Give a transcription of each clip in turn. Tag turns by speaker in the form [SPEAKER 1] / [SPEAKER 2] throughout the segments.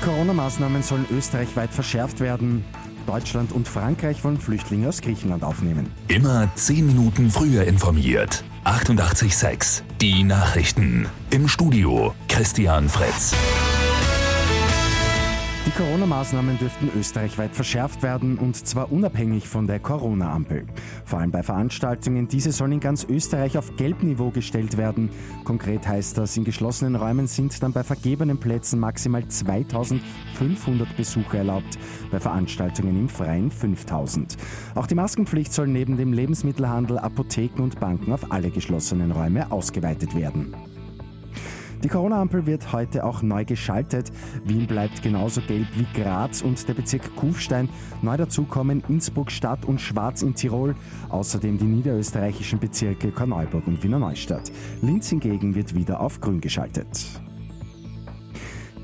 [SPEAKER 1] Die Corona-Maßnahmen sollen österreichweit verschärft werden. Deutschland und Frankreich wollen Flüchtlinge aus Griechenland aufnehmen.
[SPEAKER 2] Immer 10 Minuten früher informiert. 88.6 Die Nachrichten. Im Studio Christian Fritz.
[SPEAKER 1] Corona-Maßnahmen dürften österreichweit verschärft werden und zwar unabhängig von der Corona-Ampel. Vor allem bei Veranstaltungen, diese sollen in ganz Österreich auf Gelbniveau gestellt werden. Konkret heißt das, in geschlossenen Räumen sind dann bei vergebenen Plätzen maximal 2500 Besucher erlaubt, bei Veranstaltungen im Freien 5000. Auch die Maskenpflicht soll neben dem Lebensmittelhandel, Apotheken und Banken auf alle geschlossenen Räume ausgeweitet werden. Die Corona-Ampel wird heute auch neu geschaltet. Wien bleibt genauso gelb wie Graz und der Bezirk Kufstein. Neu dazukommen Innsbruck Stadt und Schwarz in Tirol. Außerdem die niederösterreichischen Bezirke Korneuburg und Wiener Neustadt. Linz hingegen wird wieder auf grün geschaltet.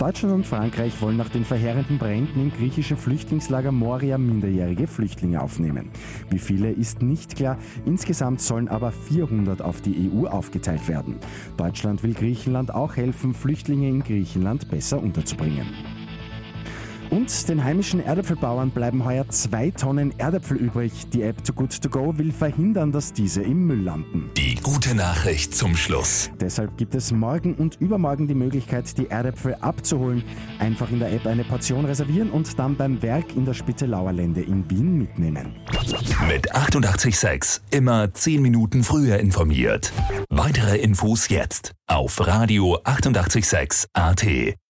[SPEAKER 1] Deutschland und Frankreich wollen nach den verheerenden Bränden im griechischen Flüchtlingslager Moria minderjährige Flüchtlinge aufnehmen. Wie viele ist nicht klar, insgesamt sollen aber 400 auf die EU aufgeteilt werden. Deutschland will Griechenland auch helfen, Flüchtlinge in Griechenland besser unterzubringen. Und den heimischen Erdäpfelbauern bleiben heuer zwei Tonnen Erdäpfel übrig. Die App Too Good To Go will verhindern, dass diese im Müll landen.
[SPEAKER 2] Die gute Nachricht zum Schluss.
[SPEAKER 1] Deshalb gibt es morgen und übermorgen die Möglichkeit, die Erdäpfel abzuholen. Einfach in der App eine Portion reservieren und dann beim Werk in der Spittelauer Lände in Wien mitnehmen.
[SPEAKER 2] Mit 886 immer 10 Minuten früher informiert. Weitere Infos jetzt auf Radio 886 AT.